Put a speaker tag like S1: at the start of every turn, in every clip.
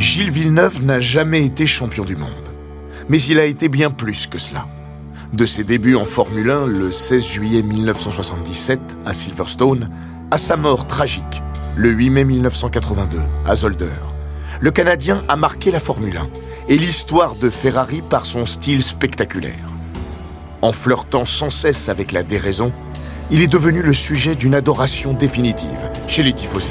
S1: Gilles Villeneuve n'a jamais été champion du monde. Mais il a été bien plus que cela. De ses débuts en Formule 1 le 16 juillet 1977 à Silverstone, à sa mort tragique le 8 mai 1982 à Zolder, le Canadien a marqué la Formule 1 et l'histoire de Ferrari par son style spectaculaire. En flirtant sans cesse avec la déraison, il est devenu le sujet d'une adoration définitive chez les tifosi.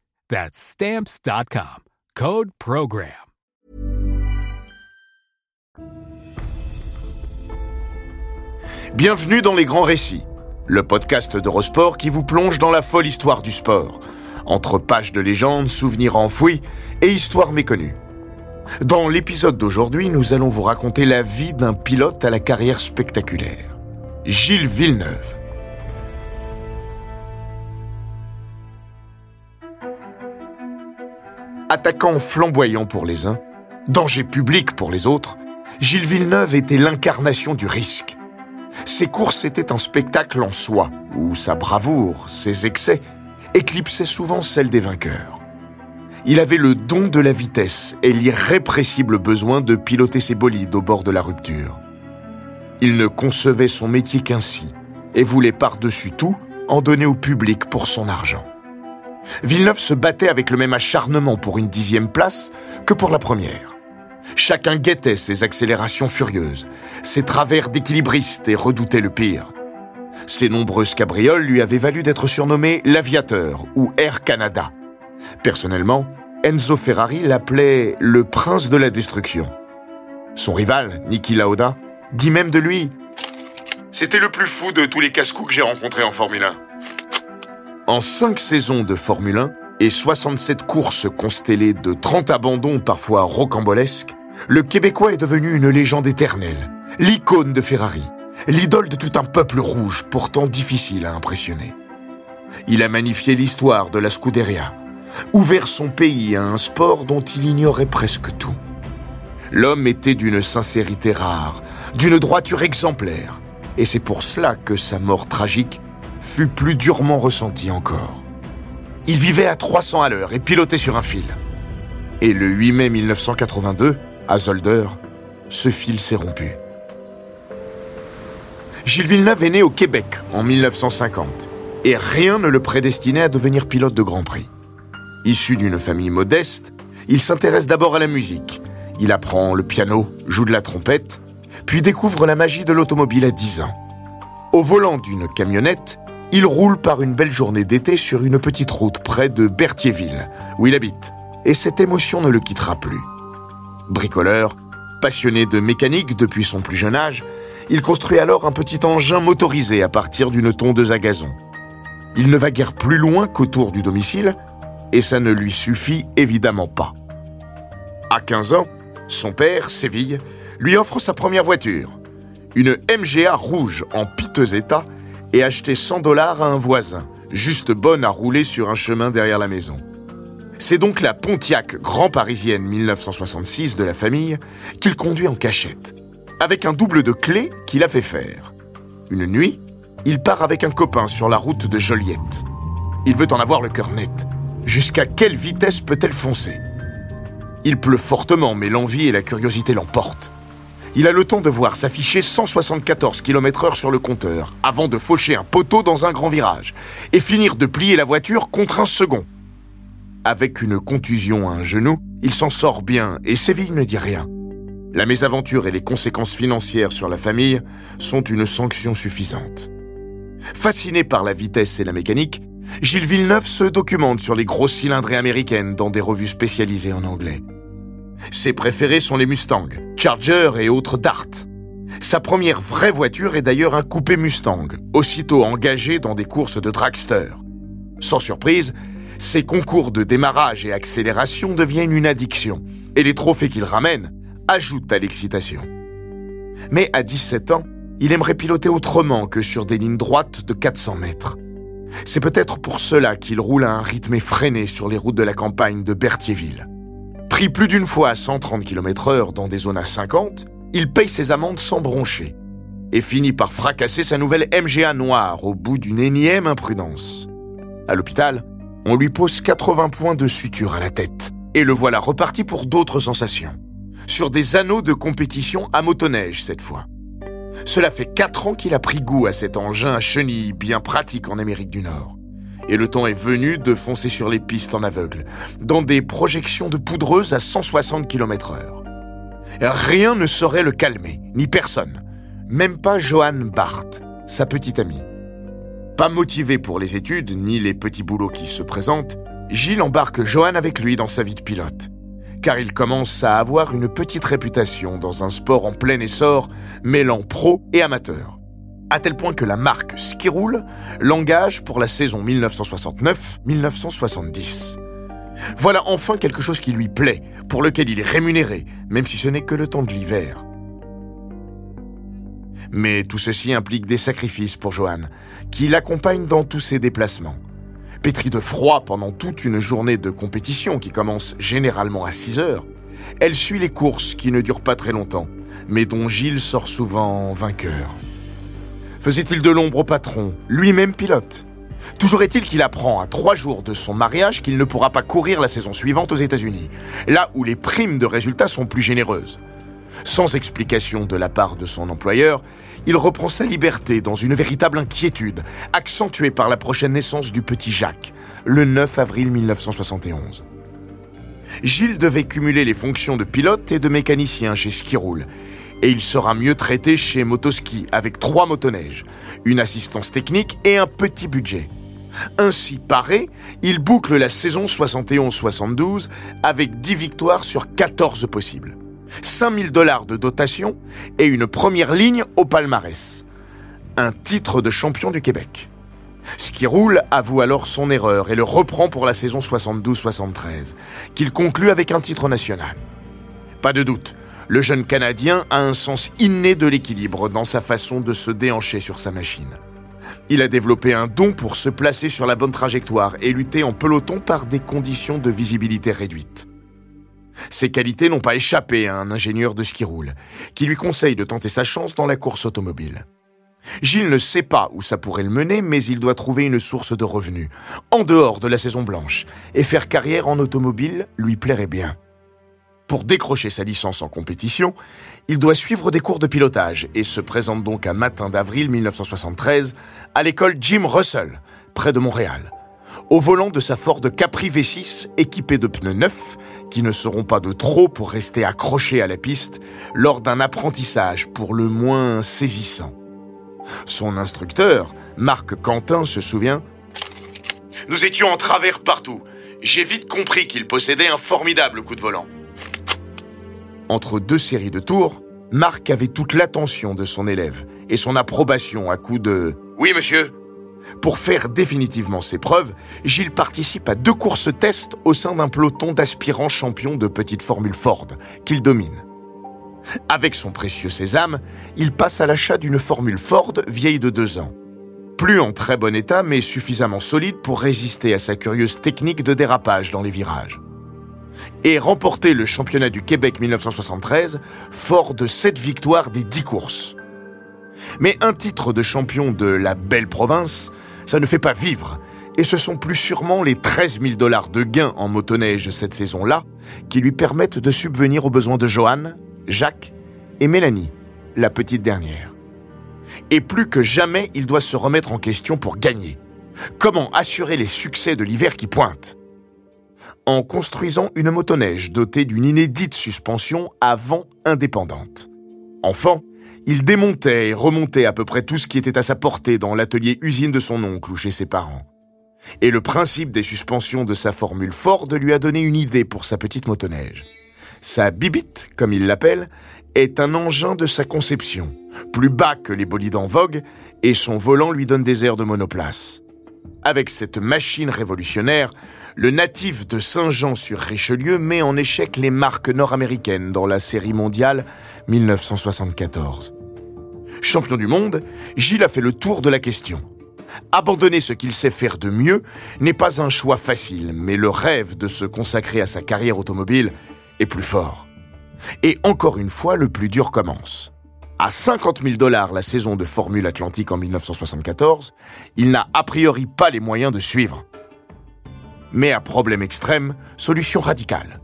S2: That's stamps.com. Code program.
S1: Bienvenue dans Les Grands Récits, le podcast d'Eurosport qui vous plonge dans la folle histoire du sport, entre pages de légendes, souvenirs enfouis et histoires méconnues. Dans l'épisode d'aujourd'hui, nous allons vous raconter la vie d'un pilote à la carrière spectaculaire, Gilles Villeneuve. Attaquant flamboyant pour les uns, danger public pour les autres, Gilles Villeneuve était l'incarnation du risque. Ses courses étaient un spectacle en soi, où sa bravoure, ses excès, éclipsaient souvent celle des vainqueurs. Il avait le don de la vitesse et l'irrépressible besoin de piloter ses bolides au bord de la rupture. Il ne concevait son métier qu'ainsi et voulait par-dessus tout en donner au public pour son argent. Villeneuve se battait avec le même acharnement pour une dixième place que pour la première. Chacun guettait ses accélérations furieuses, ses travers d'équilibriste et redoutait le pire. Ses nombreuses cabrioles lui avaient valu d'être surnommé l'aviateur ou Air Canada. Personnellement, Enzo Ferrari l'appelait le prince de la destruction. Son rival, Niki Lauda, dit même de lui C'était le plus fou de tous les casse-coups que j'ai rencontrés en Formule 1. En cinq saisons de Formule 1 et 67 courses constellées de 30 abandons parfois rocambolesques, le Québécois est devenu une légende éternelle, l'icône de Ferrari, l'idole de tout un peuple rouge pourtant difficile à impressionner. Il a magnifié l'histoire de la Scuderia, ouvert son pays à un sport dont il ignorait presque tout. L'homme était d'une sincérité rare, d'une droiture exemplaire, et c'est pour cela que sa mort tragique fut plus durement ressenti encore. Il vivait à 300 à l'heure et pilotait sur un fil. Et le 8 mai 1982, à Zolder, ce fil s'est rompu. Gilles Villeneuve est né au Québec en 1950 et rien ne le prédestinait à devenir pilote de Grand Prix. Issu d'une famille modeste, il s'intéresse d'abord à la musique. Il apprend le piano, joue de la trompette, puis découvre la magie de l'automobile à 10 ans. Au volant d'une camionnette, il roule par une belle journée d'été sur une petite route près de Berthierville, où il habite, et cette émotion ne le quittera plus. Bricoleur, passionné de mécanique depuis son plus jeune âge, il construit alors un petit engin motorisé à partir d'une tondeuse à gazon. Il ne va guère plus loin qu'autour du domicile, et ça ne lui suffit évidemment pas. À 15 ans, son père, Séville, lui offre sa première voiture, une MGA rouge en piteux état et acheter 100 dollars à un voisin, juste bonne à rouler sur un chemin derrière la maison. C'est donc la Pontiac Grand Parisienne 1966 de la famille qu'il conduit en cachette, avec un double de clés qu'il a fait faire. Une nuit, il part avec un copain sur la route de Joliette. Il veut en avoir le cœur net. Jusqu'à quelle vitesse peut-elle foncer? Il pleut fortement, mais l'envie et la curiosité l'emportent. Il a le temps de voir s'afficher 174 km/h sur le compteur, avant de faucher un poteau dans un grand virage, et finir de plier la voiture contre un second. Avec une contusion à un genou, il s'en sort bien et Séville ne dit rien. La mésaventure et les conséquences financières sur la famille sont une sanction suffisante. Fasciné par la vitesse et la mécanique, Gilles Villeneuve se documente sur les grosses cylindrées américaines dans des revues spécialisées en anglais. Ses préférés sont les Mustang, Charger et autres Dart. Sa première vraie voiture est d'ailleurs un coupé Mustang, aussitôt engagé dans des courses de dragster. Sans surprise, ses concours de démarrage et accélération deviennent une addiction, et les trophées qu'il ramène ajoutent à l'excitation. Mais à 17 ans, il aimerait piloter autrement que sur des lignes droites de 400 mètres. C'est peut-être pour cela qu'il roule à un rythme effréné sur les routes de la campagne de Berthierville. Pris plus d'une fois à 130 km heure dans des zones à 50, il paye ses amendes sans broncher et finit par fracasser sa nouvelle MGA noire au bout d'une énième imprudence. À l'hôpital, on lui pose 80 points de suture à la tête et le voilà reparti pour d'autres sensations. Sur des anneaux de compétition à motoneige cette fois. Cela fait 4 ans qu'il a pris goût à cet engin à chenilles bien pratique en Amérique du Nord. Et le temps est venu de foncer sur les pistes en aveugle, dans des projections de poudreuse à 160 km heure. Rien ne saurait le calmer, ni personne. Même pas Johan Barth, sa petite amie. Pas motivé pour les études, ni les petits boulots qui se présentent, Gilles embarque Johan avec lui dans sa vie de pilote car il commence à avoir une petite réputation dans un sport en plein essor, mêlant pro et amateur. À tel point que la marque Skiroul l'engage pour la saison 1969-1970. Voilà enfin quelque chose qui lui plaît, pour lequel il est rémunéré, même si ce n'est que le temps de l'hiver. Mais tout ceci implique des sacrifices pour Johan, qui l'accompagne dans tous ses déplacements. Pétrie de froid pendant toute une journée de compétition qui commence généralement à 6 heures, elle suit les courses qui ne durent pas très longtemps, mais dont Gilles sort souvent vainqueur. Faisait-il de l'ombre au patron, lui-même pilote? Toujours est-il qu'il apprend à trois jours de son mariage qu'il ne pourra pas courir la saison suivante aux États-Unis, là où les primes de résultats sont plus généreuses. Sans explication de la part de son employeur, il reprend sa liberté dans une véritable inquiétude, accentuée par la prochaine naissance du petit Jacques, le 9 avril 1971. Gilles devait cumuler les fonctions de pilote et de mécanicien chez Skiroul, et il sera mieux traité chez Motoski avec trois motoneiges, une assistance technique et un petit budget. Ainsi paré, il boucle la saison 71-72 avec 10 victoires sur 14 possibles. 5000 dollars de dotation et une première ligne au palmarès. Un titre de champion du Québec. Skiroul avoue alors son erreur et le reprend pour la saison 72-73, qu'il conclut avec un titre national. Pas de doute, le jeune Canadien a un sens inné de l'équilibre dans sa façon de se déhancher sur sa machine. Il a développé un don pour se placer sur la bonne trajectoire et lutter en peloton par des conditions de visibilité réduites. Ses qualités n'ont pas échappé à un ingénieur de ski roule, qui lui conseille de tenter sa chance dans la course automobile. Gilles ne sait pas où ça pourrait le mener, mais il doit trouver une source de revenus, en dehors de la saison blanche, et faire carrière en automobile lui plairait bien. Pour décrocher sa licence en compétition, il doit suivre des cours de pilotage et se présente donc un matin d'avril 1973 à l'école Jim Russell, près de Montréal au volant de sa Ford Capri V6 équipée de pneus neufs qui ne seront pas de trop pour rester accrochés à la piste lors d'un apprentissage pour le moins saisissant. Son instructeur, Marc Quentin, se souvient Nous étions en travers partout. J'ai vite compris qu'il possédait un formidable coup de volant. Entre deux séries de tours, Marc avait toute l'attention de son élève et son approbation à coup de ⁇ Oui monsieur, pour faire définitivement ses preuves, Gilles participe à deux courses tests au sein d'un peloton d'aspirants champions de petite formule Ford, qu'il domine. Avec son précieux sésame, il passe à l'achat d'une formule Ford vieille de deux ans. Plus en très bon état, mais suffisamment solide pour résister à sa curieuse technique de dérapage dans les virages. Et remporter le championnat du Québec 1973, fort de 7 victoires des 10 courses. Mais un titre de champion de la belle province, ça ne fait pas vivre, Et ce sont plus sûrement les 13 000 dollars de gains en motoneige cette saison-là qui lui permettent de subvenir aux besoins de Johan, Jacques et Mélanie, la petite dernière. Et plus que jamais, il doit se remettre en question pour gagner. Comment assurer les succès de l'hiver qui pointe? En construisant une motoneige dotée d'une inédite suspension avant indépendante. Enfant, il démontait et remontait à peu près tout ce qui était à sa portée dans l'atelier usine de son oncle ou chez ses parents. Et le principe des suspensions de sa formule Ford lui a donné une idée pour sa petite motoneige. Sa bibite, comme il l'appelle, est un engin de sa conception, plus bas que les bolides en vogue, et son volant lui donne des airs de monoplace. Avec cette machine révolutionnaire, le natif de Saint-Jean sur Richelieu met en échec les marques nord-américaines dans la série mondiale 1974. Champion du monde, Gilles a fait le tour de la question. Abandonner ce qu'il sait faire de mieux n'est pas un choix facile, mais le rêve de se consacrer à sa carrière automobile est plus fort. Et encore une fois, le plus dur commence. À 50 000 dollars la saison de Formule Atlantique en 1974, il n'a a priori pas les moyens de suivre. Mais à problème extrême, solution radicale.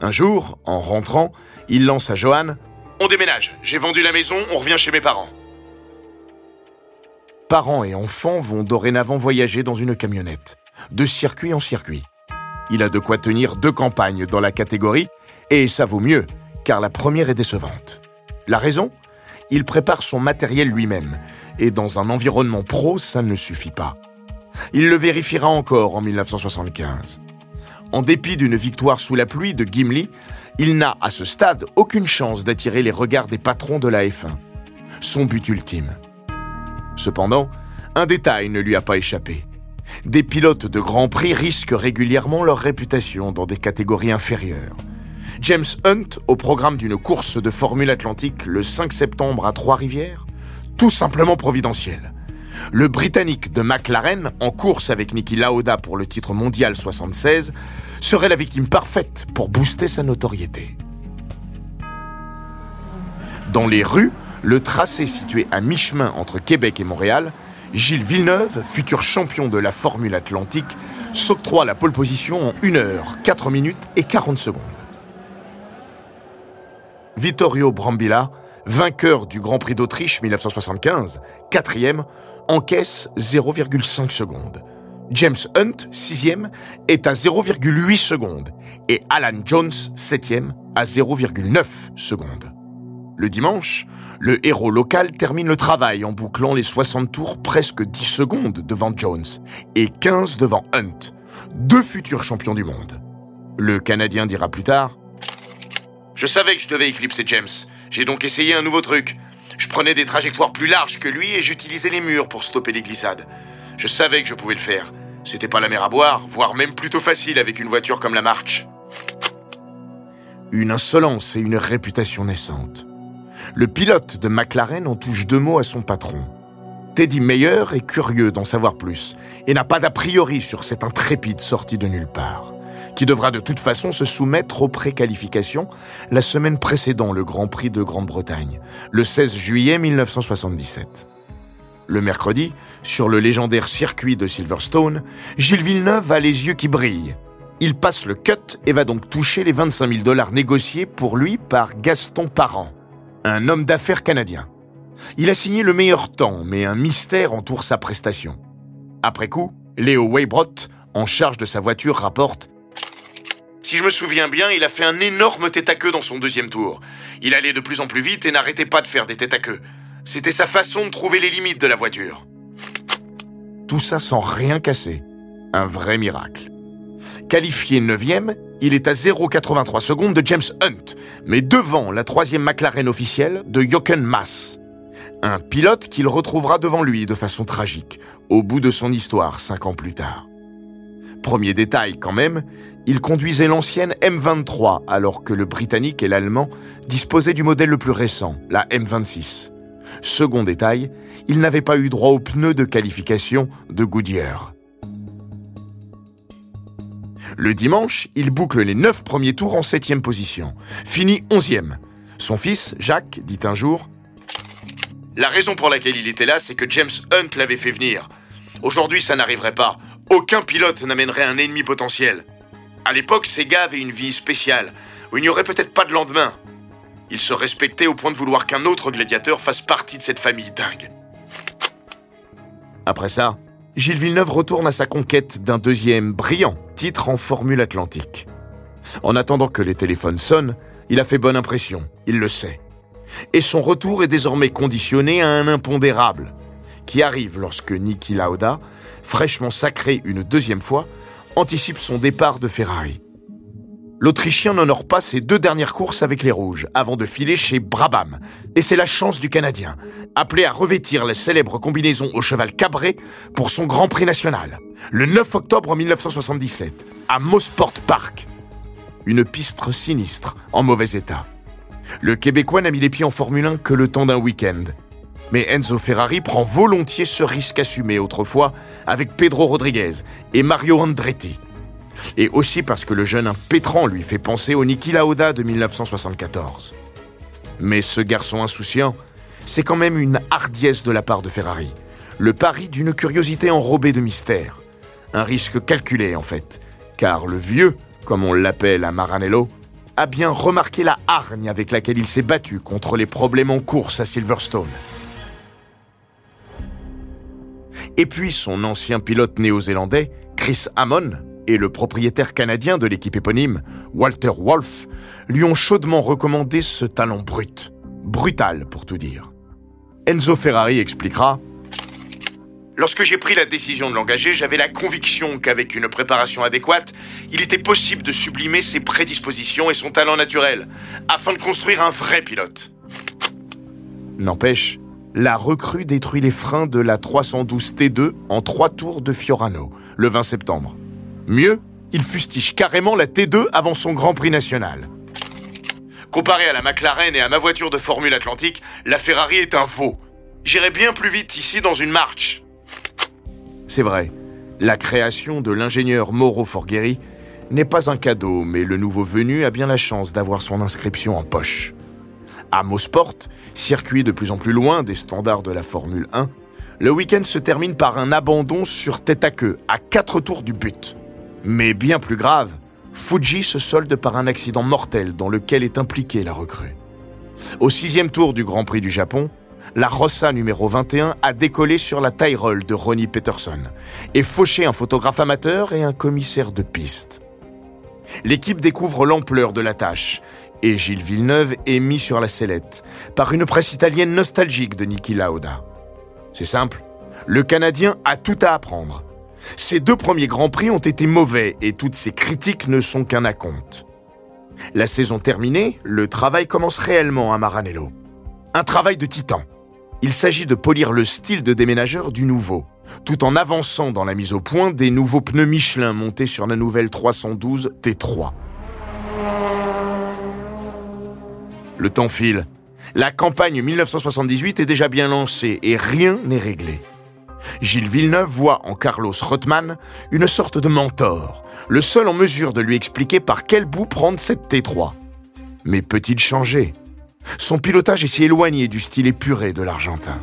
S1: Un jour, en rentrant, il lance à Johan On déménage, j'ai vendu la maison, on revient chez mes parents. Parents et enfants vont dorénavant voyager dans une camionnette, de circuit en circuit. Il a de quoi tenir deux campagnes dans la catégorie, et ça vaut mieux, car la première est décevante. La raison? Il prépare son matériel lui-même, et dans un environnement pro, ça ne suffit pas. Il le vérifiera encore en 1975. En dépit d'une victoire sous la pluie de Gimli, il n'a à ce stade aucune chance d'attirer les regards des patrons de la F1. Son but ultime. Cependant, un détail ne lui a pas échappé. Des pilotes de Grand Prix risquent régulièrement leur réputation dans des catégories inférieures. James Hunt, au programme d'une course de Formule Atlantique le 5 septembre à Trois-Rivières Tout simplement providentiel. Le Britannique de McLaren, en course avec Niki Lauda pour le titre mondial 76, serait la victime parfaite pour booster sa notoriété. Dans les rues, le tracé situé à mi-chemin entre Québec et Montréal, Gilles Villeneuve, futur champion de la Formule Atlantique, s'octroie la pole position en 1 heure, 4 minutes et 40 secondes. Vittorio Brambilla, vainqueur du Grand Prix d'Autriche 1975, quatrième, encaisse 0,5 secondes. James Hunt, sixième, est à 0,8 secondes et Alan Jones, septième, à 0,9 secondes. Le dimanche, le héros local termine le travail en bouclant les 60 tours presque 10 secondes devant Jones et 15 devant Hunt, deux futurs champions du monde. Le Canadien dira plus tard Je savais que je devais éclipser James. J'ai donc essayé un nouveau truc. Je prenais des trajectoires plus larges que lui et j'utilisais les murs pour stopper les glissades. Je savais que je pouvais le faire. C'était pas la mer à boire, voire même plutôt facile avec une voiture comme la March. Une insolence et une réputation naissante. Le pilote de McLaren en touche deux mots à son patron. Teddy Meyer est curieux d'en savoir plus et n'a pas d'a priori sur cette intrépide sortie de nulle part, qui devra de toute façon se soumettre aux préqualifications la semaine précédant le Grand Prix de Grande-Bretagne, le 16 juillet 1977. Le mercredi, sur le légendaire circuit de Silverstone, Gilles Villeneuve a les yeux qui brillent. Il passe le cut et va donc toucher les 25 000 dollars négociés pour lui par Gaston Parent, un homme d'affaires canadien. Il a signé le meilleur temps, mais un mystère entoure sa prestation. Après coup, Léo Weibrot, en charge de sa voiture, rapporte Si je me souviens bien, il a fait un énorme tête à queue dans son deuxième tour. Il allait de plus en plus vite et n'arrêtait pas de faire des têtes à queue. C'était sa façon de trouver les limites de la voiture. Tout ça sans rien casser. Un vrai miracle. Qualifié 9e, il est à 0,83 secondes de James Hunt, mais devant la troisième McLaren officielle de Jochen Mass. Un pilote qu'il retrouvera devant lui de façon tragique, au bout de son histoire cinq ans plus tard. Premier détail quand même, il conduisait l'ancienne M23 alors que le Britannique et l'Allemand disposaient du modèle le plus récent, la M26. Second détail, il n'avait pas eu droit aux pneus de qualification de Goodyear. Le dimanche, il boucle les neuf premiers tours en septième position, finit onzième. Son fils, Jacques, dit un jour La raison pour laquelle il était là, c'est que James Hunt l'avait fait venir. Aujourd'hui, ça n'arriverait pas. Aucun pilote n'amènerait un ennemi potentiel. À l'époque, ces gars avaient une vie spéciale, où il n'y aurait peut-être pas de lendemain. Ils se respectaient au point de vouloir qu'un autre gladiateur fasse partie de cette famille dingue. Après ça, Gilles Villeneuve retourne à sa conquête d'un deuxième brillant titre en Formule Atlantique. En attendant que les téléphones sonnent, il a fait bonne impression, il le sait. Et son retour est désormais conditionné à un impondérable, qui arrive lorsque Niki Lauda, fraîchement sacré une deuxième fois, anticipe son départ de Ferrari. L'Autrichien n'honore pas ses deux dernières courses avec les Rouges avant de filer chez Brabham. Et c'est la chance du Canadien, appelé à revêtir la célèbre combinaison au cheval cabré pour son Grand Prix national, le 9 octobre 1977, à Mosport Park. Une piste sinistre, en mauvais état. Le Québécois n'a mis les pieds en Formule 1 que le temps d'un week-end. Mais Enzo Ferrari prend volontiers ce risque assumé autrefois avec Pedro Rodriguez et Mario Andretti. Et aussi parce que le jeune impétrant lui fait penser au Niki Lauda de 1974. Mais ce garçon insouciant, c'est quand même une hardiesse de la part de Ferrari. Le pari d'une curiosité enrobée de mystère. Un risque calculé en fait, car le vieux, comme on l'appelle à Maranello, a bien remarqué la hargne avec laquelle il s'est battu contre les problèmes en course à Silverstone. Et puis son ancien pilote néo-zélandais, Chris Hammond, et le propriétaire canadien de l'équipe éponyme, Walter Wolf, lui ont chaudement recommandé ce talent brut. Brutal, pour tout dire. Enzo Ferrari expliquera Lorsque j'ai pris la décision de l'engager, j'avais la conviction qu'avec une préparation adéquate, il était possible de sublimer ses prédispositions et son talent naturel, afin de construire un vrai pilote. N'empêche, la recrue détruit les freins de la 312 T2 en trois tours de Fiorano, le 20 septembre. Mieux, il fustige carrément la T2 avant son Grand Prix national. Comparé à la McLaren et à ma voiture de Formule Atlantique, la Ferrari est un veau. J'irai bien plus vite ici dans une marche. C'est vrai, la création de l'ingénieur Mauro Forghieri n'est pas un cadeau, mais le nouveau venu a bien la chance d'avoir son inscription en poche. À Mosport, circuit de plus en plus loin des standards de la Formule 1, le week-end se termine par un abandon sur tête à queue, à quatre tours du but. Mais bien plus grave, Fuji se solde par un accident mortel dans lequel est impliquée la recrue. Au sixième tour du Grand Prix du Japon, la Rossa numéro 21 a décollé sur la Tyrol de Ronnie Peterson et fauché un photographe amateur et un commissaire de piste. L'équipe découvre l'ampleur de la tâche et Gilles Villeneuve est mis sur la sellette par une presse italienne nostalgique de Niki Lauda. C'est simple, le Canadien a tout à apprendre ces deux premiers Grands Prix ont été mauvais et toutes ces critiques ne sont qu'un acompte. La saison terminée, le travail commence réellement à Maranello. Un travail de titan. Il s'agit de polir le style de déménageur du nouveau, tout en avançant dans la mise au point des nouveaux pneus Michelin montés sur la nouvelle 312 T3. Le temps file. La campagne 1978 est déjà bien lancée et rien n'est réglé. Gilles Villeneuve voit en Carlos Rothman une sorte de mentor, le seul en mesure de lui expliquer par quel bout prendre cette T3. Mais peut-il changer? Son pilotage est si éloigné du style épuré de l'Argentin.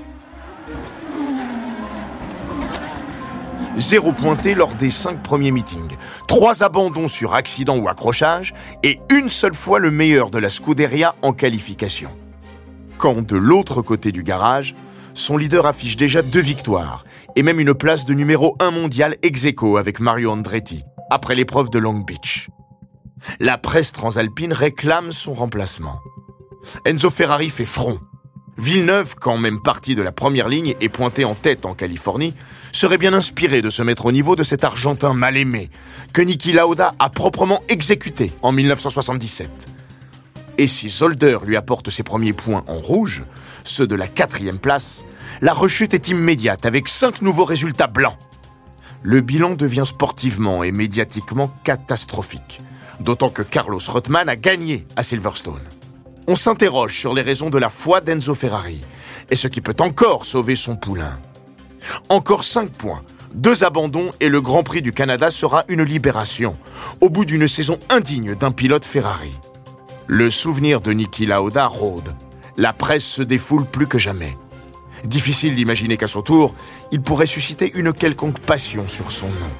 S1: Zéro pointé lors des cinq premiers meetings, trois abandons sur accident ou accrochage, et une seule fois le meilleur de la Scuderia en qualification. Quand de l'autre côté du garage, son leader affiche déjà deux victoires et même une place de numéro 1 mondial ex aequo avec Mario Andretti, après l'épreuve de Long Beach. La presse transalpine réclame son remplacement. Enzo Ferrari fait front. Villeneuve, quand même parti de la première ligne et pointé en tête en Californie, serait bien inspiré de se mettre au niveau de cet Argentin mal aimé, que Niki Lauda a proprement exécuté en 1977. Et si Zolder lui apporte ses premiers points en rouge, ceux de la quatrième place, la rechute est immédiate avec cinq nouveaux résultats blancs. Le bilan devient sportivement et médiatiquement catastrophique, d'autant que Carlos Rothman a gagné à Silverstone. On s'interroge sur les raisons de la foi d'Enzo Ferrari et ce qui peut encore sauver son poulain. Encore 5 points, deux abandons et le Grand Prix du Canada sera une libération, au bout d'une saison indigne d'un pilote Ferrari. Le souvenir de Niki Lauda rôde. La presse se défoule plus que jamais. Difficile d'imaginer qu'à son tour, il pourrait susciter une quelconque passion sur son nom.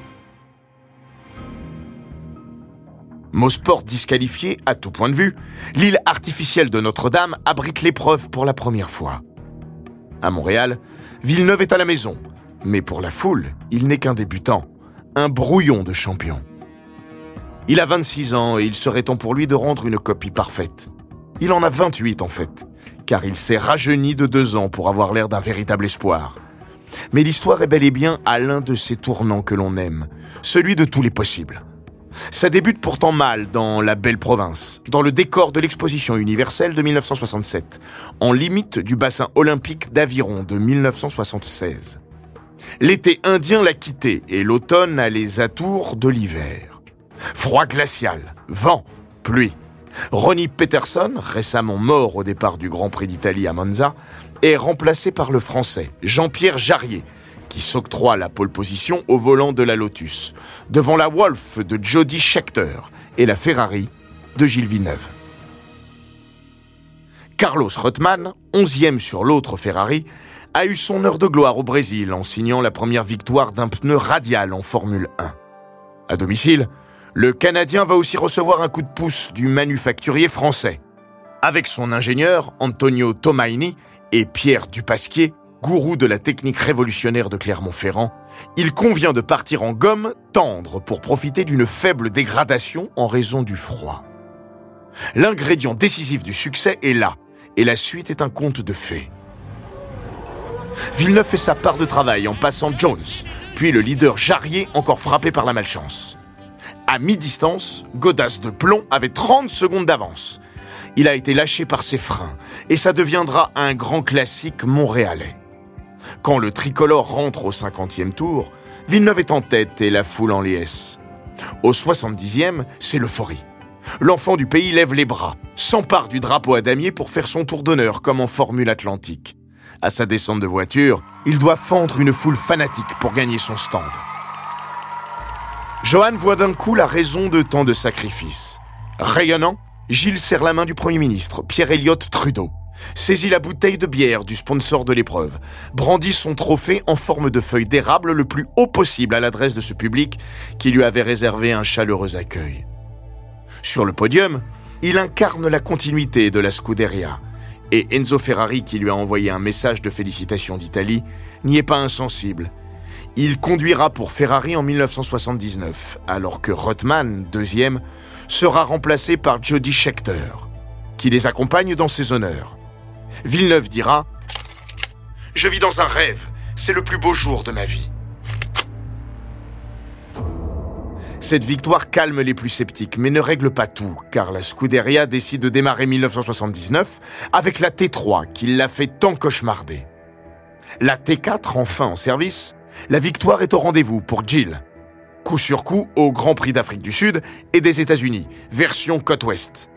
S1: Mosport disqualifié à tout point de vue, l'île artificielle de Notre-Dame abrite l'épreuve pour la première fois. À Montréal, Villeneuve est à la maison, mais pour la foule, il n'est qu'un débutant, un brouillon de champion. Il a 26 ans et il serait temps pour lui de rendre une copie parfaite. Il en a 28 en fait, car il s'est rajeuni de deux ans pour avoir l'air d'un véritable espoir. Mais l'histoire est bel et bien à l'un de ces tournants que l'on aime, celui de tous les possibles. Ça débute pourtant mal dans la belle province, dans le décor de l'exposition universelle de 1967, en limite du bassin olympique d'Aviron de 1976. L'été indien l'a quitté et l'automne a les atours de l'hiver. Froid glacial, vent, pluie. Ronnie Peterson, récemment mort au départ du Grand Prix d'Italie à Monza, est remplacé par le Français Jean-Pierre Jarrier, qui s'octroie la pole position au volant de la Lotus, devant la Wolf de Jody Scheckter et la Ferrari de Gilles Villeneuve. Carlos Reutemann, onzième sur l'autre Ferrari, a eu son heure de gloire au Brésil en signant la première victoire d'un pneu radial en Formule 1. À domicile, le Canadien va aussi recevoir un coup de pouce du manufacturier français. Avec son ingénieur, Antonio Tomaini, et Pierre Dupasquier, gourou de la technique révolutionnaire de Clermont-Ferrand, il convient de partir en gomme tendre pour profiter d'une faible dégradation en raison du froid. L'ingrédient décisif du succès est là, et la suite est un conte de fées. Villeneuve fait sa part de travail en passant Jones, puis le leader Jarrier encore frappé par la malchance. À mi-distance, Godas de Plomb avait 30 secondes d'avance. Il a été lâché par ses freins et ça deviendra un grand classique montréalais. Quand le tricolore rentre au 50e tour, Villeneuve est en tête et la foule en liesse. Au 70e, c'est l'euphorie. L'enfant du pays lève les bras, s'empare du drapeau à damier pour faire son tour d'honneur comme en Formule Atlantique. À sa descente de voiture, il doit fendre une foule fanatique pour gagner son stand. Johan voit d'un coup la raison de tant de sacrifices. Rayonnant, Gilles serre la main du Premier ministre, Pierre Elliott Trudeau, saisit la bouteille de bière du sponsor de l'épreuve, brandit son trophée en forme de feuille d'érable le plus haut possible à l'adresse de ce public qui lui avait réservé un chaleureux accueil. Sur le podium, il incarne la continuité de la Scuderia, et Enzo Ferrari, qui lui a envoyé un message de félicitations d'Italie, n'y est pas insensible il conduira pour Ferrari en 1979, alors que Rothman, deuxième, sera remplacé par Jody Scheckter, qui les accompagne dans ses honneurs. Villeneuve dira Je vis dans un rêve, c'est le plus beau jour de ma vie. Cette victoire calme les plus sceptiques, mais ne règle pas tout, car la Scuderia décide de démarrer 1979 avec la T3 qui l'a fait tant cauchemarder. La T4, enfin en service, la victoire est au rendez-vous pour Jill. Coup sur coup au Grand Prix d'Afrique du Sud et des États-Unis, version côte ouest.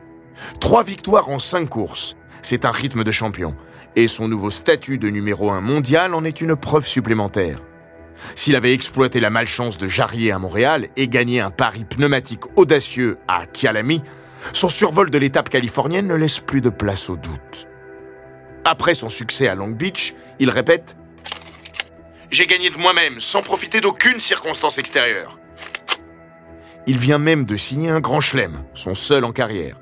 S1: Trois victoires en cinq courses. C'est un rythme de champion. Et son nouveau statut de numéro un mondial en est une preuve supplémentaire. S'il avait exploité la malchance de Jarrier à Montréal et gagné un pari pneumatique audacieux à Kialami, son survol de l'étape californienne ne laisse plus de place au doute. Après son succès à Long Beach, il répète j'ai gagné de moi-même, sans profiter d'aucune circonstance extérieure. Il vient même de signer un grand chelem, son seul en carrière.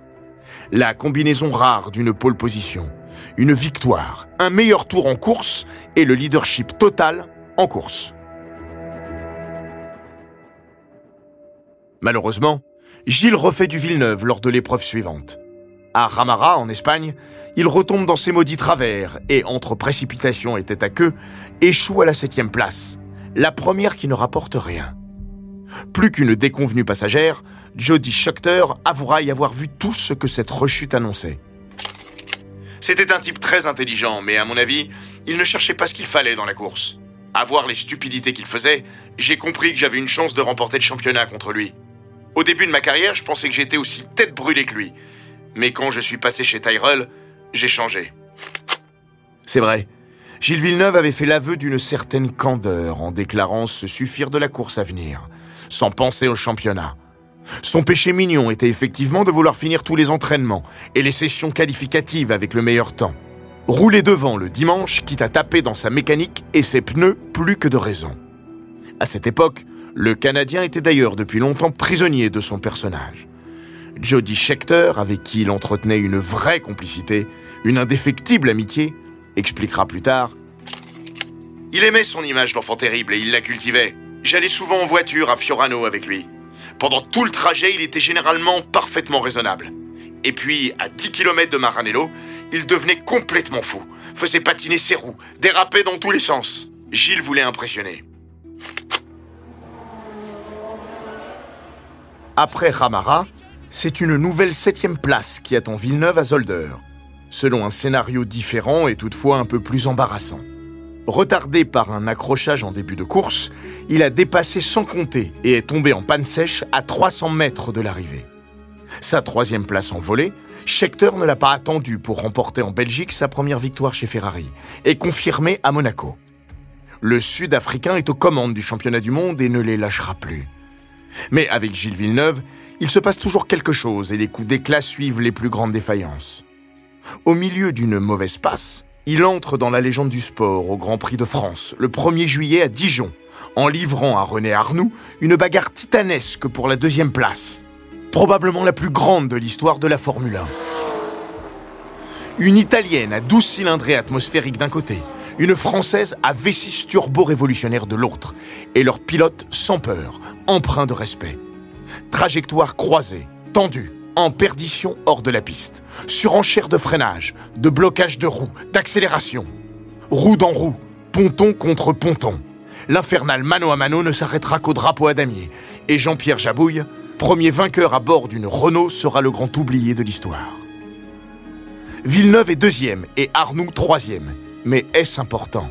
S1: La combinaison rare d'une pole position, une victoire, un meilleur tour en course et le leadership total en course. Malheureusement, Gilles refait du Villeneuve lors de l'épreuve suivante. À Ramara, en Espagne, il retombe dans ses maudits travers et, entre précipitation et tête à queue, échoue à la septième place, la première qui ne rapporte rien. Plus qu'une déconvenue passagère, Jody Schuchter avouera y avoir vu tout ce que cette rechute annonçait. C'était un type très intelligent, mais à mon avis, il ne cherchait pas ce qu'il fallait dans la course. À voir les stupidités qu'il faisait, j'ai compris que j'avais une chance de remporter le championnat contre lui. Au début de ma carrière, je pensais que j'étais aussi tête brûlée que lui, mais quand je suis passé chez Tyrell, j'ai changé. C'est vrai. Gilles Villeneuve avait fait l'aveu d'une certaine candeur en déclarant se suffire de la course à venir, sans penser au championnat. Son péché mignon était effectivement de vouloir finir tous les entraînements et les sessions qualificatives avec le meilleur temps. Rouler devant le dimanche, quitte à taper dans sa mécanique et ses pneus plus que de raison. À cette époque, le Canadien était d'ailleurs depuis longtemps prisonnier de son personnage. Jody Schechter, avec qui il entretenait une vraie complicité, une indéfectible amitié, expliquera plus tard Il aimait son image d'enfant terrible et il la cultivait. J'allais souvent en voiture à Fiorano avec lui. Pendant tout le trajet, il était généralement parfaitement raisonnable. Et puis, à 10 km de Maranello, il devenait complètement fou, faisait patiner ses roues, dérapait dans tous les sens. Gilles voulait impressionner. Après Ramara, c'est une nouvelle septième place qui attend Villeneuve à Zolder, selon un scénario différent et toutefois un peu plus embarrassant. Retardé par un accrochage en début de course, il a dépassé sans compter et est tombé en panne sèche à 300 mètres de l'arrivée. Sa troisième place en volée, Schechter ne l'a pas attendu pour remporter en Belgique sa première victoire chez Ferrari et confirmer à Monaco. Le Sud-Africain est aux commandes du championnat du monde et ne les lâchera plus. Mais avec Gilles Villeneuve, il se passe toujours quelque chose et les coups d'éclat suivent les plus grandes défaillances. Au milieu d'une mauvaise passe, il entre dans la légende du sport au Grand Prix de France le 1er juillet à Dijon, en livrant à René Arnoux une bagarre titanesque pour la deuxième place, probablement la plus grande de l'histoire de la Formule 1. Une Italienne à 12 cylindrées atmosphériques d'un côté, une Française à V6 turbo-révolutionnaire de l'autre, et leur pilote sans peur, empreint de respect. Trajectoire croisée, tendue, en perdition hors de la piste. Surenchère de freinage, de blocage de roues, d'accélération. Roue dans roue, ponton contre ponton. L'infernal mano à mano ne s'arrêtera qu'au drapeau à damier. Et Jean-Pierre Jabouille, premier vainqueur à bord d'une Renault, sera le grand oublié de l'histoire. Villeneuve est deuxième et Arnoux troisième. Mais est-ce important?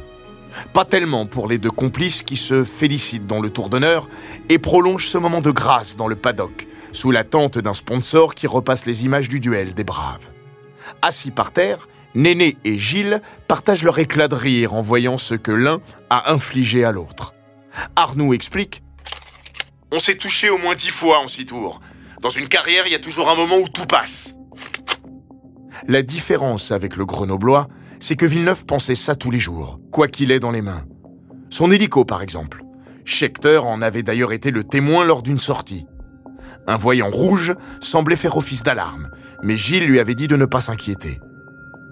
S1: Pas tellement pour les deux complices qui se félicitent dans le tour d'honneur et prolongent ce moment de grâce dans le paddock, sous la tente d'un sponsor qui repasse les images du duel des braves. Assis par terre, Néné et Gilles partagent leur éclat de rire en voyant ce que l'un a infligé à l'autre. Arnoux explique On s'est touché au moins dix fois en six tours. Dans une carrière, il y a toujours un moment où tout passe. La différence avec le grenoblois, c'est que Villeneuve pensait ça tous les jours, quoi qu'il ait dans les mains. Son hélico, par exemple. Schechter en avait d'ailleurs été le témoin lors d'une sortie. Un voyant rouge semblait faire office d'alarme, mais Gilles lui avait dit de ne pas s'inquiéter.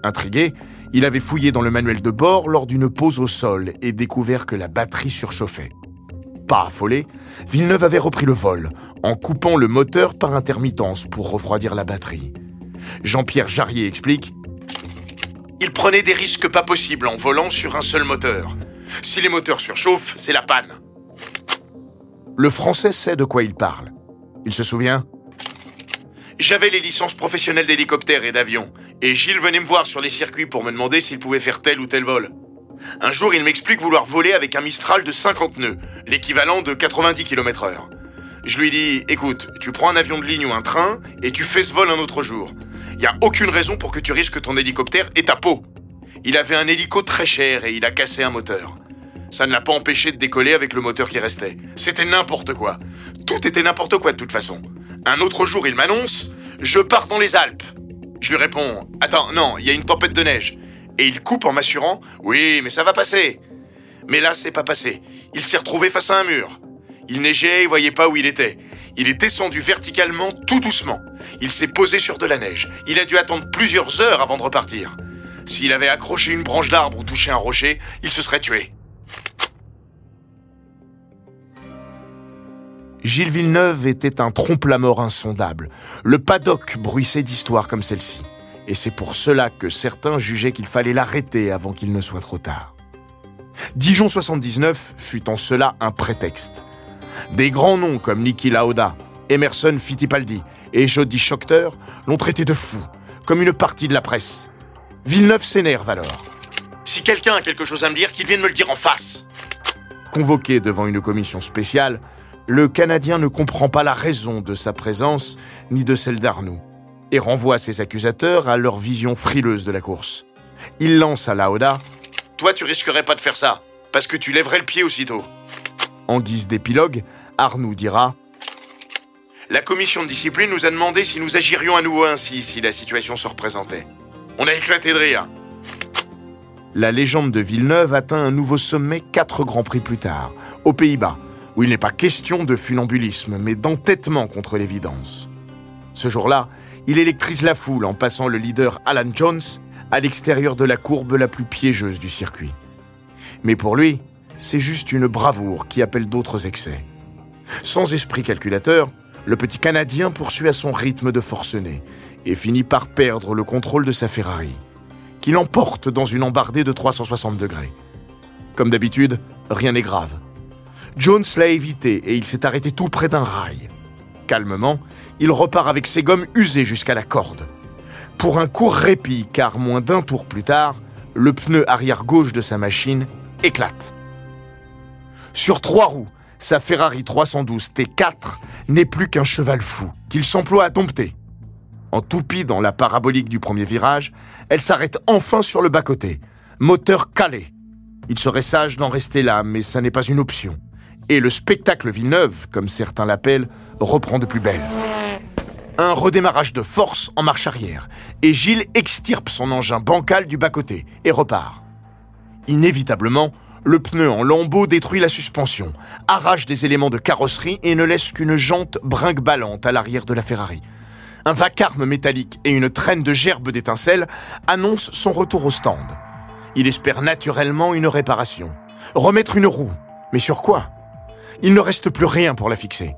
S1: Intrigué, il avait fouillé dans le manuel de bord lors d'une pause au sol et découvert que la batterie surchauffait. Pas affolé, Villeneuve avait repris le vol, en coupant le moteur par intermittence pour refroidir la batterie. Jean-Pierre Jarrier explique Il prenait des risques pas possibles en volant sur un seul moteur. Si les moteurs surchauffent, c'est la panne. Le français sait de quoi il parle. Il se souvient J'avais les licences professionnelles d'hélicoptère et d'avion, et Gilles venait me voir sur les circuits pour me demander s'il pouvait faire tel ou tel vol. Un jour, il m'explique vouloir voler avec un Mistral de 50 nœuds, l'équivalent de 90 km/h. Je lui dis Écoute, tu prends un avion de ligne ou un train et tu fais ce vol un autre jour. Il n'y a aucune raison pour que tu risques ton hélicoptère et ta peau. Il avait un hélico très cher et il a cassé un moteur. Ça ne l'a pas empêché de décoller avec le moteur qui restait. C'était n'importe quoi. Tout était n'importe quoi de toute façon. Un autre jour, il m'annonce Je pars dans les Alpes. Je lui réponds Attends, non, il y a une tempête de neige. Et il coupe en m'assurant Oui, mais ça va passer. Mais là, c'est pas passé. Il s'est retrouvé face à un mur. Il neigeait, il voyait pas où il était. Il est descendu verticalement tout doucement. Il s'est posé sur de la neige. Il a dû attendre plusieurs heures avant de repartir. S'il avait accroché une branche d'arbre ou touché un rocher, il se serait tué. Gilles Villeneuve était un trompe-la-mort insondable. Le paddock bruissait d'histoires comme celle-ci. Et c'est pour cela que certains jugeaient qu'il fallait l'arrêter avant qu'il ne soit trop tard. Dijon 79 fut en cela un prétexte. Des grands noms comme Niki Lauda, Emerson Fittipaldi et Jody Schochter l'ont traité de fou, comme une partie de la presse. Villeneuve s'énerve alors. Si quelqu'un a quelque chose à me dire, qu'il vienne me le dire en face. Convoqué devant une commission spéciale, le Canadien ne comprend pas la raison de sa présence ni de celle d'Arnoux et renvoie ses accusateurs à leur vision frileuse de la course. Il lance à Lauda Toi, tu risquerais pas de faire ça, parce que tu lèverais le pied aussitôt. En guise d'épilogue, Arnoux dira La commission de discipline nous a demandé si nous agirions à nouveau ainsi si la situation se représentait. On a éclaté de rire. La légende de Villeneuve atteint un nouveau sommet quatre grands prix plus tard, aux Pays-Bas, où il n'est pas question de funambulisme, mais d'entêtement contre l'évidence. Ce jour-là, il électrise la foule en passant le leader Alan Jones à l'extérieur de la courbe la plus piégeuse du circuit. Mais pour lui, c'est juste une bravoure qui appelle d'autres excès. Sans esprit calculateur, le petit Canadien poursuit à son rythme de forcené et finit par perdre le contrôle de sa Ferrari, qui l'emporte dans une embardée de 360 degrés. Comme d'habitude, rien n'est grave. Jones l'a évité et il s'est arrêté tout près d'un rail. Calmement, il repart avec ses gommes usées jusqu'à la corde. Pour un court répit, car moins d'un tour plus tard, le pneu arrière gauche de sa machine éclate. Sur trois roues, sa Ferrari 312 T4 n'est plus qu'un cheval fou, qu'il s'emploie à dompter. En toupie dans la parabolique du premier virage, elle s'arrête enfin sur le bas-côté. Moteur calé. Il serait sage d'en rester là, mais ça n'est pas une option. Et le spectacle Villeneuve, comme certains l'appellent, reprend de plus belle. Un redémarrage de force en marche arrière, et Gilles extirpe son engin bancal du bas-côté et repart. Inévitablement, le pneu en lambeaux détruit la suspension, arrache des éléments de carrosserie et ne laisse qu'une jante brinque-ballante à l'arrière de la Ferrari. Un vacarme métallique et une traîne de gerbes d'étincelles annoncent son retour au stand. Il espère naturellement une réparation. Remettre une roue. Mais sur quoi? Il ne reste plus rien pour la fixer.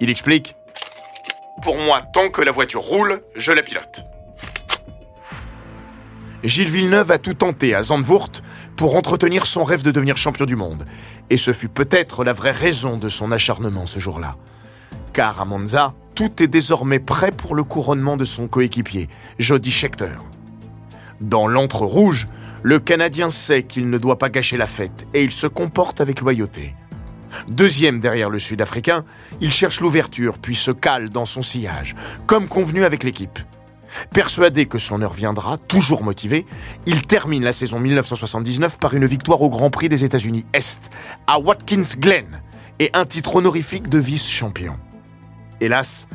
S1: Il explique Pour moi, tant que la voiture roule, je la pilote. Gilles Villeneuve a tout tenté à Zandvoort pour entretenir son rêve de devenir champion du monde. Et ce fut peut-être la vraie raison de son acharnement ce jour-là. Car à Monza, tout est désormais prêt pour le couronnement de son coéquipier, Jody Scheckter. Dans l'antre rouge, le Canadien sait qu'il ne doit pas gâcher la fête et il se comporte avec loyauté. Deuxième derrière le Sud-Africain, il cherche l'ouverture puis se cale dans son sillage, comme convenu avec l'équipe. Persuadé que son heure viendra, toujours motivé, il termine la saison 1979 par une victoire au Grand Prix des États-Unis Est, à Watkins Glen, et un titre honorifique de vice-champion. Hélas,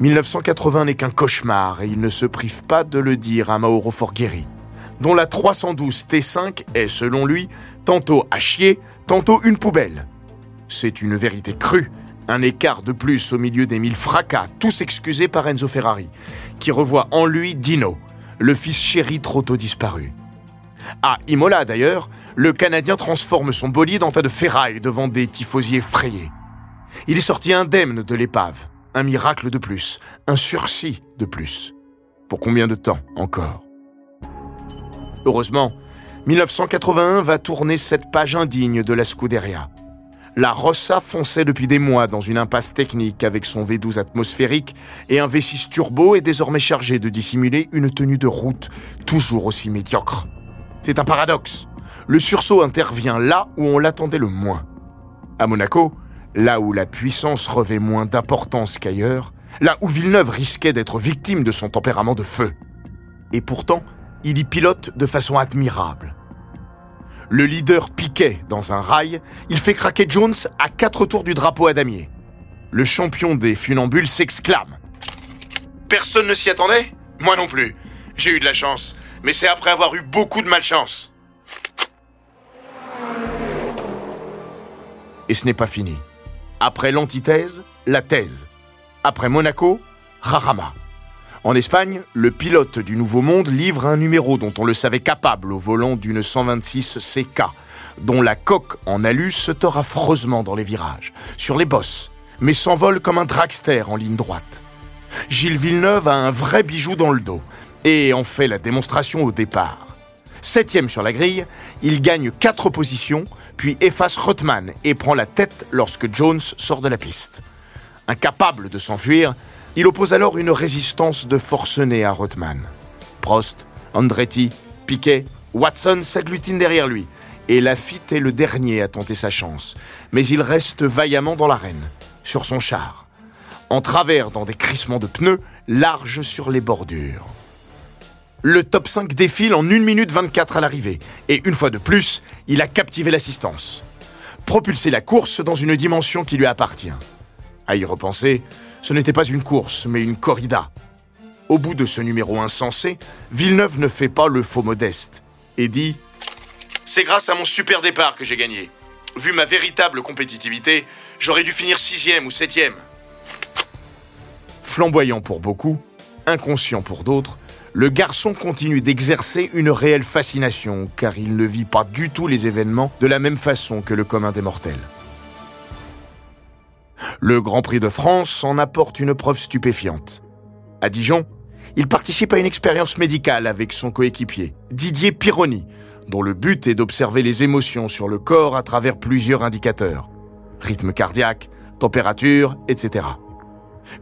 S1: 1980 n'est qu'un cauchemar et il ne se prive pas de le dire à Mauro Forghieri, dont la 312 T5 est, selon lui, tantôt à chier, tantôt une poubelle. C'est une vérité crue, un écart de plus au milieu des mille fracas, tous excusés par Enzo Ferrari, qui revoit en lui Dino, le fils chéri trop tôt disparu. À Imola d'ailleurs, le Canadien transforme son bolide en tas de ferraille devant des tifosiers frayés. Il est sorti indemne de l'épave, un miracle de plus, un sursis de plus. Pour combien de temps encore? Heureusement, 1981 va tourner cette page indigne de la Scuderia. La Rossa fonçait depuis des mois dans une impasse technique avec son V12 atmosphérique et un V6 turbo est désormais chargé de dissimuler une tenue de route toujours aussi médiocre. C'est un paradoxe. Le sursaut intervient là où on l'attendait le moins. À Monaco, là où la puissance revêt moins d'importance qu'ailleurs, là où Villeneuve risquait d'être victime de son tempérament de feu. Et pourtant, il y pilote de façon admirable. Le leader piquait dans un rail, il fait craquer Jones à quatre tours du drapeau à damier. Le champion des funambules s'exclame. Personne ne s'y attendait? Moi non plus. J'ai eu de la chance, mais c'est après avoir eu beaucoup de malchance. Et ce n'est pas fini. Après l'antithèse, la thèse. Après Monaco, Rarama. En Espagne, le pilote du Nouveau Monde livre un numéro dont on le savait capable au volant d'une 126 CK, dont la coque en alu se tord affreusement dans les virages, sur les bosses, mais s'envole comme un dragster en ligne droite. Gilles Villeneuve a un vrai bijou dans le dos et en fait la démonstration au départ. Septième sur la grille, il gagne quatre positions, puis efface Rothman et prend la tête lorsque Jones sort de la piste. Incapable de s'enfuir, il oppose alors une résistance de forcené à Rothman. Prost, Andretti, Piquet, Watson s'agglutinent derrière lui, et Lafitte est le dernier à tenter sa chance. Mais il reste vaillamment dans l'arène, sur son char, en travers dans des crissements de pneus, larges sur les bordures. Le top 5 défile en 1 minute 24 à l'arrivée, et une fois de plus, il a captivé l'assistance. Propulsé la course dans une dimension qui lui appartient. À y repenser, ce n'était pas une course, mais une corrida. Au bout de ce numéro insensé, Villeneuve ne fait pas le faux modeste et dit C'est grâce à mon super départ que j'ai gagné. Vu ma véritable compétitivité, j'aurais dû finir sixième ou septième. Flamboyant pour beaucoup, inconscient pour d'autres, le garçon continue d'exercer une réelle fascination car il ne vit pas du tout les événements de la même façon que le commun des mortels. Le Grand Prix de France en apporte une preuve stupéfiante. À Dijon, il participe à une expérience médicale avec son coéquipier, Didier Pironi, dont le but est d'observer les émotions sur le corps à travers plusieurs indicateurs. Rythme cardiaque, température, etc.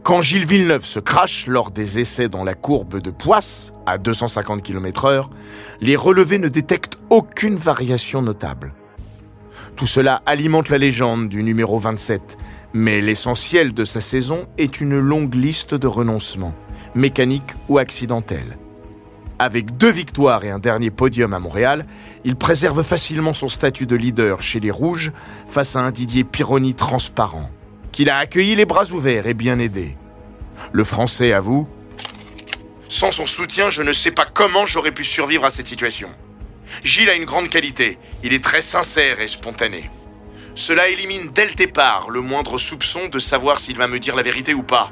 S1: Quand Gilles Villeneuve se crache lors des essais dans la courbe de Poisse, à 250 km heure, les relevés ne détectent aucune variation notable. Tout cela alimente la légende du numéro 27, mais l'essentiel de sa saison est une longue liste de renoncements, mécaniques ou accidentels. Avec deux victoires et un dernier podium à Montréal, il préserve facilement son statut de leader chez les Rouges face à un Didier Pironi transparent qu'il a accueilli les bras ouverts et bien aidé. Le Français avoue Sans son soutien, je ne sais pas comment j'aurais pu survivre à cette situation. Gilles a une grande qualité, il est très sincère et spontané. Cela élimine dès le départ le moindre soupçon de savoir s'il va me dire la vérité ou pas.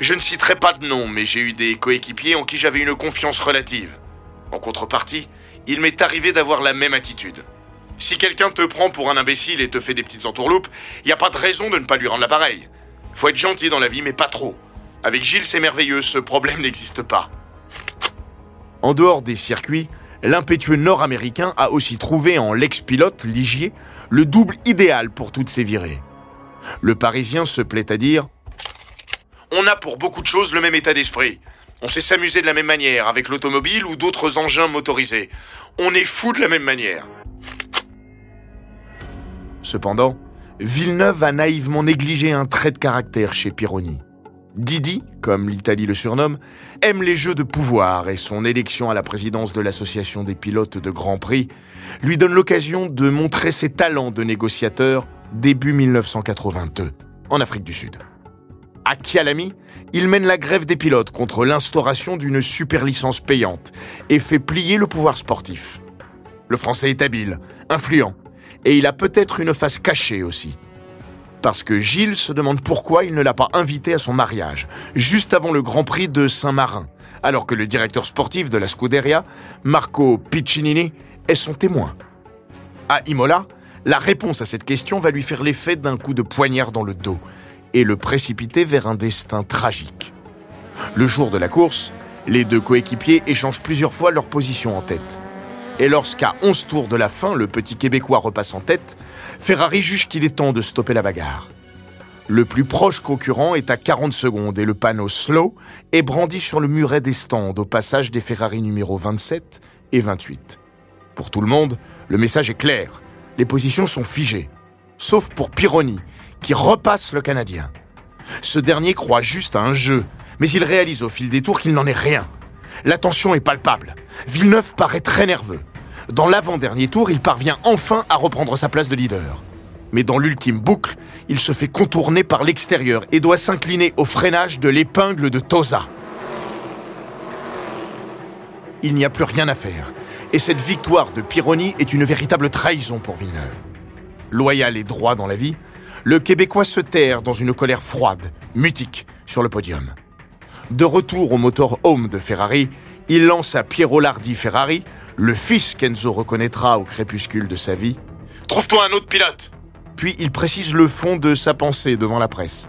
S1: Je ne citerai pas de nom, mais j'ai eu des coéquipiers en qui j'avais une confiance relative. En contrepartie, il m'est arrivé d'avoir la même attitude. Si quelqu'un te prend pour un imbécile et te fait des petites entourloupes, il n'y a pas de raison de ne pas lui rendre l'appareil. Faut être gentil dans la vie, mais pas trop. Avec Gilles, c'est merveilleux, ce problème n'existe pas. En dehors des circuits, l'impétueux nord-américain a aussi trouvé en l'ex-pilote Ligier le double idéal pour toutes ses virées. Le Parisien se plaît à dire On a pour beaucoup de choses le même état d'esprit. On sait s'amuser de la même manière avec l'automobile ou d'autres engins motorisés. On est fou de la même manière. Cependant, Villeneuve a naïvement négligé un trait de caractère chez Pironi. Didi, comme l'Italie le surnomme, aime les jeux de pouvoir et son élection à la présidence de l'Association des pilotes de Grand Prix lui donne l'occasion de montrer ses talents de négociateur début 1982, en Afrique du Sud. À Kialami, il mène la grève des pilotes contre l'instauration d'une super licence payante et fait plier le pouvoir sportif. Le français est habile, influent, et il a peut-être une face cachée aussi. Parce que Gilles se demande pourquoi il ne l'a pas invité à son mariage, juste avant le Grand Prix de Saint-Marin, alors que le directeur sportif de la Scuderia, Marco Piccinini, est son témoin. À Imola, la réponse à cette question va lui faire l'effet d'un coup de poignard dans le dos et le précipiter vers un destin tragique. Le jour de la course, les deux coéquipiers échangent plusieurs fois leur position en tête. Et lorsqu'à 11 tours de la fin, le petit Québécois repasse en tête, Ferrari juge qu'il est temps de stopper la bagarre. Le plus proche concurrent est à 40 secondes et le panneau slow est brandi sur le muret des stands au passage des Ferrari numéro 27 et 28. Pour tout le monde, le message est clair. Les positions sont figées. Sauf pour Pironi, qui repasse le Canadien. Ce dernier croit juste à un jeu, mais il réalise au fil des tours qu'il n'en est rien. La tension est palpable. Villeneuve paraît très nerveux. Dans l'avant-dernier tour, il parvient enfin à reprendre sa place de leader. Mais dans l'ultime boucle, il se fait contourner par l'extérieur et doit s'incliner au freinage de l'épingle de Tosa. Il n'y a plus rien à faire. Et cette victoire de Pironi est une véritable trahison pour Villeneuve. Loyal et droit dans la vie, le Québécois se terre dans une colère froide, mutique, sur le podium. De retour au motor home de Ferrari, il lance à Piero Lardi Ferrari, le fils qu'Enzo reconnaîtra au crépuscule de sa vie. Trouve-toi un autre pilote Puis il précise le fond de sa pensée devant la presse.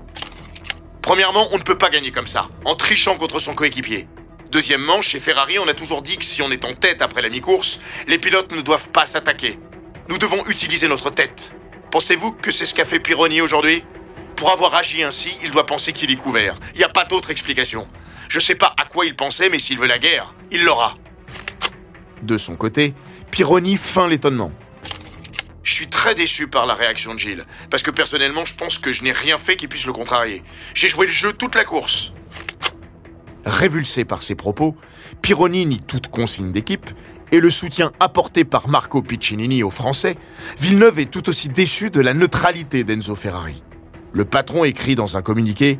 S1: Premièrement, on ne peut pas gagner comme ça, en trichant contre son coéquipier. Deuxièmement, chez Ferrari, on a toujours dit que si on est en tête après la mi-course, les pilotes ne doivent pas s'attaquer. Nous devons utiliser notre tête. Pensez-vous que c'est ce qu'a fait Pironi aujourd'hui? Pour avoir agi ainsi, il doit penser qu'il est couvert. Il n'y a pas d'autre explication. Je sais pas à quoi il pensait, mais s'il veut la guerre, il l'aura. De son côté, Pironi feint l'étonnement. Je suis très déçu par la réaction de Gilles, parce que personnellement, je pense que je n'ai rien fait qui puisse le contrarier. J'ai joué le jeu toute la course. Révulsé par ses propos, Pironi nie toute consigne d'équipe et le soutien apporté par Marco Piccinini aux Français, Villeneuve est tout aussi déçu de la neutralité d'Enzo Ferrari. Le patron écrit dans un communiqué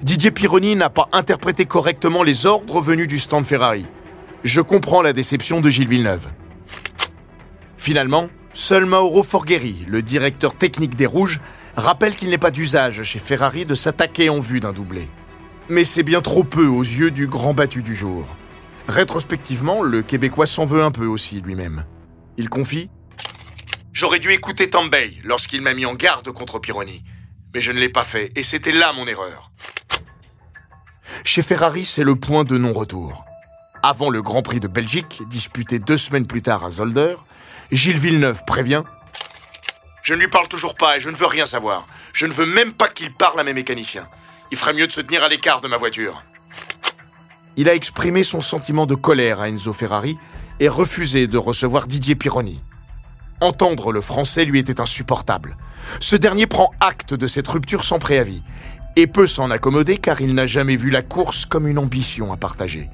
S1: Didier Pironi n'a pas interprété correctement les ordres venus du stand Ferrari. Je comprends la déception de Gilles Villeneuve. Finalement, Seul Mauro Forgeri, le directeur technique des Rouges, rappelle qu'il n'est pas d'usage chez Ferrari de s'attaquer en vue d'un doublé. Mais c'est bien trop peu aux yeux du grand battu du jour. Rétrospectivement, le Québécois s'en veut un peu aussi lui-même. Il confie J'aurais dû écouter Tambay lorsqu'il m'a mis en garde contre Pironi. Mais je ne l'ai pas fait, et c'était là mon erreur. Chez Ferrari, c'est le point de non-retour. Avant le Grand Prix de Belgique, disputé deux semaines plus tard à Zolder, Gilles Villeneuve prévient Je ne lui parle toujours pas et je ne veux rien savoir. Je ne veux même pas qu'il parle à mes mécaniciens. Il ferait mieux de se tenir à l'écart de ma voiture. Il a exprimé son sentiment de colère à Enzo Ferrari et refusé de recevoir Didier Pironi. Entendre le français lui était insupportable. Ce dernier prend acte de cette rupture sans préavis et peut s'en accommoder car il n'a jamais vu la course comme une ambition à partager.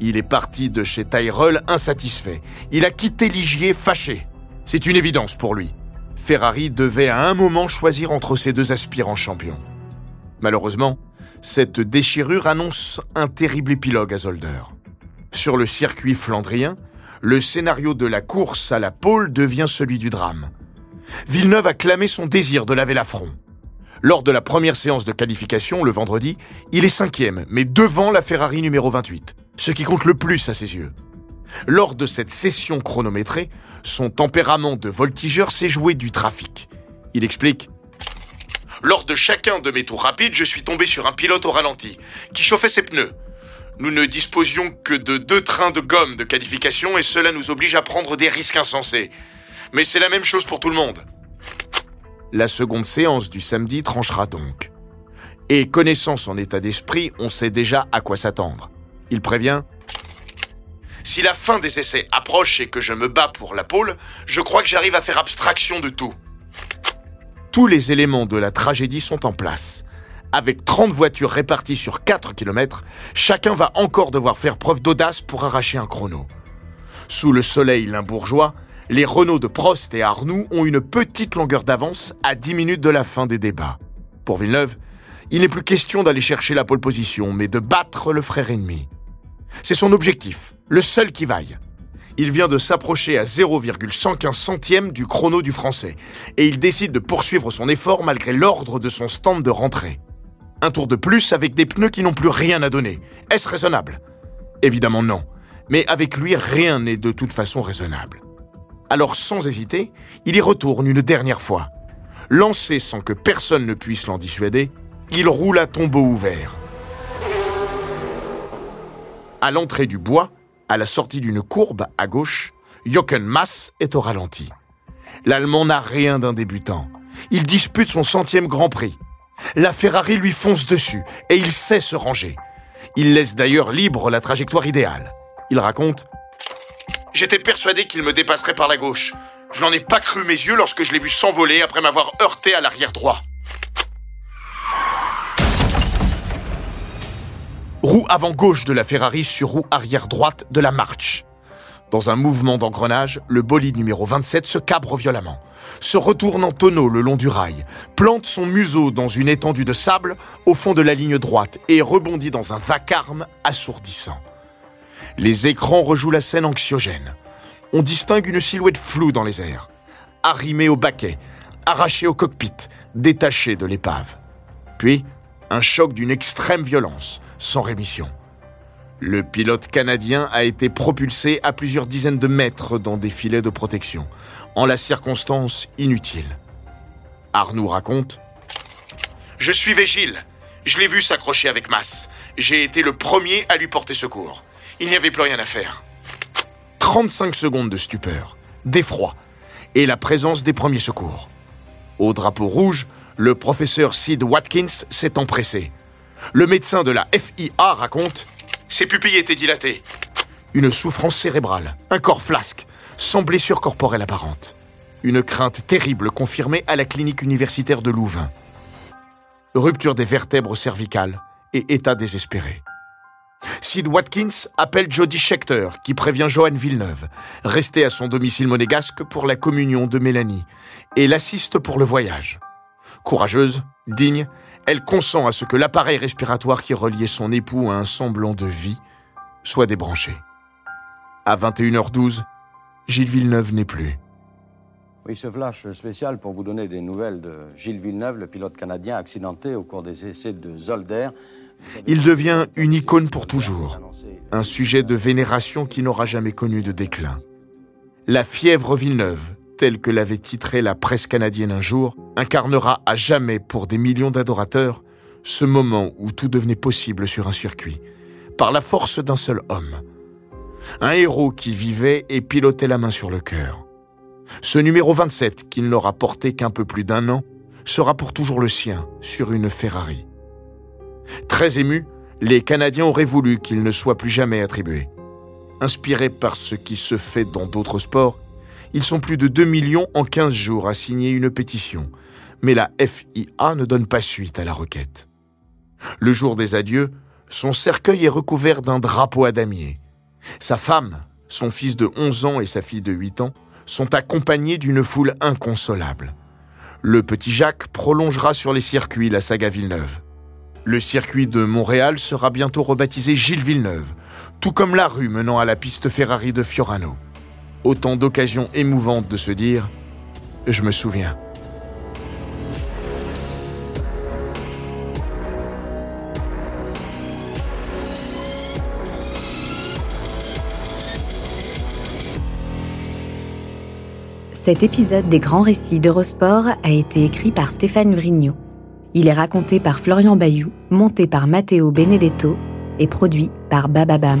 S1: Il est parti de chez Tyrell insatisfait. Il a quitté Ligier fâché. C'est une évidence pour lui. Ferrari devait à un moment choisir entre ces deux aspirants champions. Malheureusement, cette déchirure annonce un terrible épilogue à Zolder. Sur le circuit flandrien, le scénario de la course à la pole devient celui du drame. Villeneuve a clamé son désir de laver l'affront. Lors de la première séance de qualification, le vendredi, il est cinquième, mais devant la Ferrari numéro 28, ce qui compte le plus à ses yeux. Lors de cette session chronométrée, son tempérament de voltigeur s'est joué du trafic. Il explique Lors de chacun de mes tours rapides, je suis tombé sur un pilote au ralenti, qui chauffait ses pneus. Nous ne disposions que de deux trains de gomme de qualification et cela nous oblige à prendre des risques insensés. Mais c'est la même chose pour tout le monde. La seconde séance du samedi tranchera donc. Et connaissant son état d'esprit, on sait déjà à quoi s'attendre. Il prévient Si la fin des essais approche et que je me bats pour la pôle, je crois que j'arrive à faire abstraction de tout. Tous les éléments de la tragédie sont en place. Avec 30 voitures réparties sur 4 km, chacun va encore devoir faire preuve d'audace pour arracher un chrono. Sous le soleil limbourgeois, les Renault de Prost et Arnoux ont une petite longueur d'avance à 10 minutes de la fin des débats. Pour Villeneuve, il n'est plus question d'aller chercher la pole position, mais de battre le frère ennemi. C'est son objectif, le seul qui vaille. Il vient de s'approcher à 0,115 centième du chrono du français, et il décide de poursuivre son effort malgré l'ordre de son stand de rentrée. Un tour de plus avec des pneus qui n'ont plus rien à donner. Est-ce raisonnable? Évidemment non. Mais avec lui, rien n'est de toute façon raisonnable. Alors sans hésiter, il y retourne une dernière fois. Lancé sans que personne ne puisse l'en dissuader, il roule à tombeau ouvert. À l'entrée du bois, à la sortie d'une courbe à gauche, Jochen est au ralenti. L'Allemand n'a rien d'un débutant. Il dispute son centième Grand Prix. La Ferrari lui fonce dessus et il sait se ranger. Il laisse d'ailleurs libre la trajectoire idéale. Il raconte J'étais persuadé qu'il me dépasserait par la gauche. Je n'en ai pas cru mes yeux lorsque je l'ai vu s'envoler après m'avoir heurté à l'arrière droit. Avant gauche de la Ferrari sur roue arrière droite de la March. Dans un mouvement d'engrenage, le bolide numéro 27 se cabre violemment, se retourne en tonneau le long du rail, plante son museau dans une étendue de sable au fond de la ligne droite et rebondit dans un vacarme assourdissant. Les écrans rejouent la scène anxiogène. On distingue une silhouette floue dans les airs, arrimée au baquet, arrachée au cockpit, détachée de l'épave. Puis, un choc d'une extrême violence, sans rémission. Le pilote canadien a été propulsé à plusieurs dizaines de mètres dans des filets de protection, en la circonstance inutile. Arnoux raconte Je suivais Gilles. Je l'ai vu s'accrocher avec masse. J'ai été le premier à lui porter secours. Il n'y avait plus rien à faire. 35 secondes de stupeur, d'effroi et la présence des premiers secours. Au drapeau rouge, le professeur Sid Watkins s'est empressé. Le médecin de la FIA raconte Ses pupilles étaient dilatées. Une souffrance cérébrale, un corps flasque, sans blessure corporelle apparente. Une crainte terrible confirmée à la clinique universitaire de Louvain. Rupture des vertèbres cervicales et état désespéré. Sid Watkins appelle Jody Schechter, qui prévient Johan Villeneuve, resté à son domicile monégasque pour la communion de Mélanie, et l'assiste pour le voyage. Courageuse, digne, elle consent à ce que l'appareil respiratoire qui reliait son époux à un semblant de vie soit débranché. À 21h12, Gilles Villeneuve n'est plus.
S3: Oui, ce flash spécial pour vous donner des nouvelles de Gilles Villeneuve, le pilote canadien accidenté au cours des essais de Zolder.
S1: Il devient une icône pour toujours, un sujet de vénération qui n'aura jamais connu de déclin. La fièvre Villeneuve, telle que l'avait titrée la presse canadienne un jour, incarnera à jamais pour des millions d'adorateurs ce moment où tout devenait possible sur un circuit, par la force d'un seul homme. Un héros qui vivait et pilotait la main sur le cœur. Ce numéro 27, qu'il n'aura porté qu'un peu plus d'un an, sera pour toujours le sien sur une Ferrari. Très émus, les Canadiens auraient voulu qu'il ne soit plus jamais attribué. Inspirés par ce qui se fait dans d'autres sports, ils sont plus de 2 millions en 15 jours à signer une pétition, mais la FIA ne donne pas suite à la requête. Le jour des adieux, son cercueil est recouvert d'un drapeau à damier. Sa femme, son fils de 11 ans et sa fille de 8 ans sont accompagnés d'une foule inconsolable. Le petit Jacques prolongera sur les circuits la saga Villeneuve. Le circuit de Montréal sera bientôt rebaptisé Gilles Villeneuve, tout comme la rue menant à la piste Ferrari de Fiorano. Autant d'occasions émouvantes de se dire ⁇ Je me souviens ⁇
S4: Cet épisode des grands récits d'Eurosport a été écrit par Stéphane Vrignot. Il est raconté par Florian Bayou, monté par Matteo Benedetto et produit par Bababam.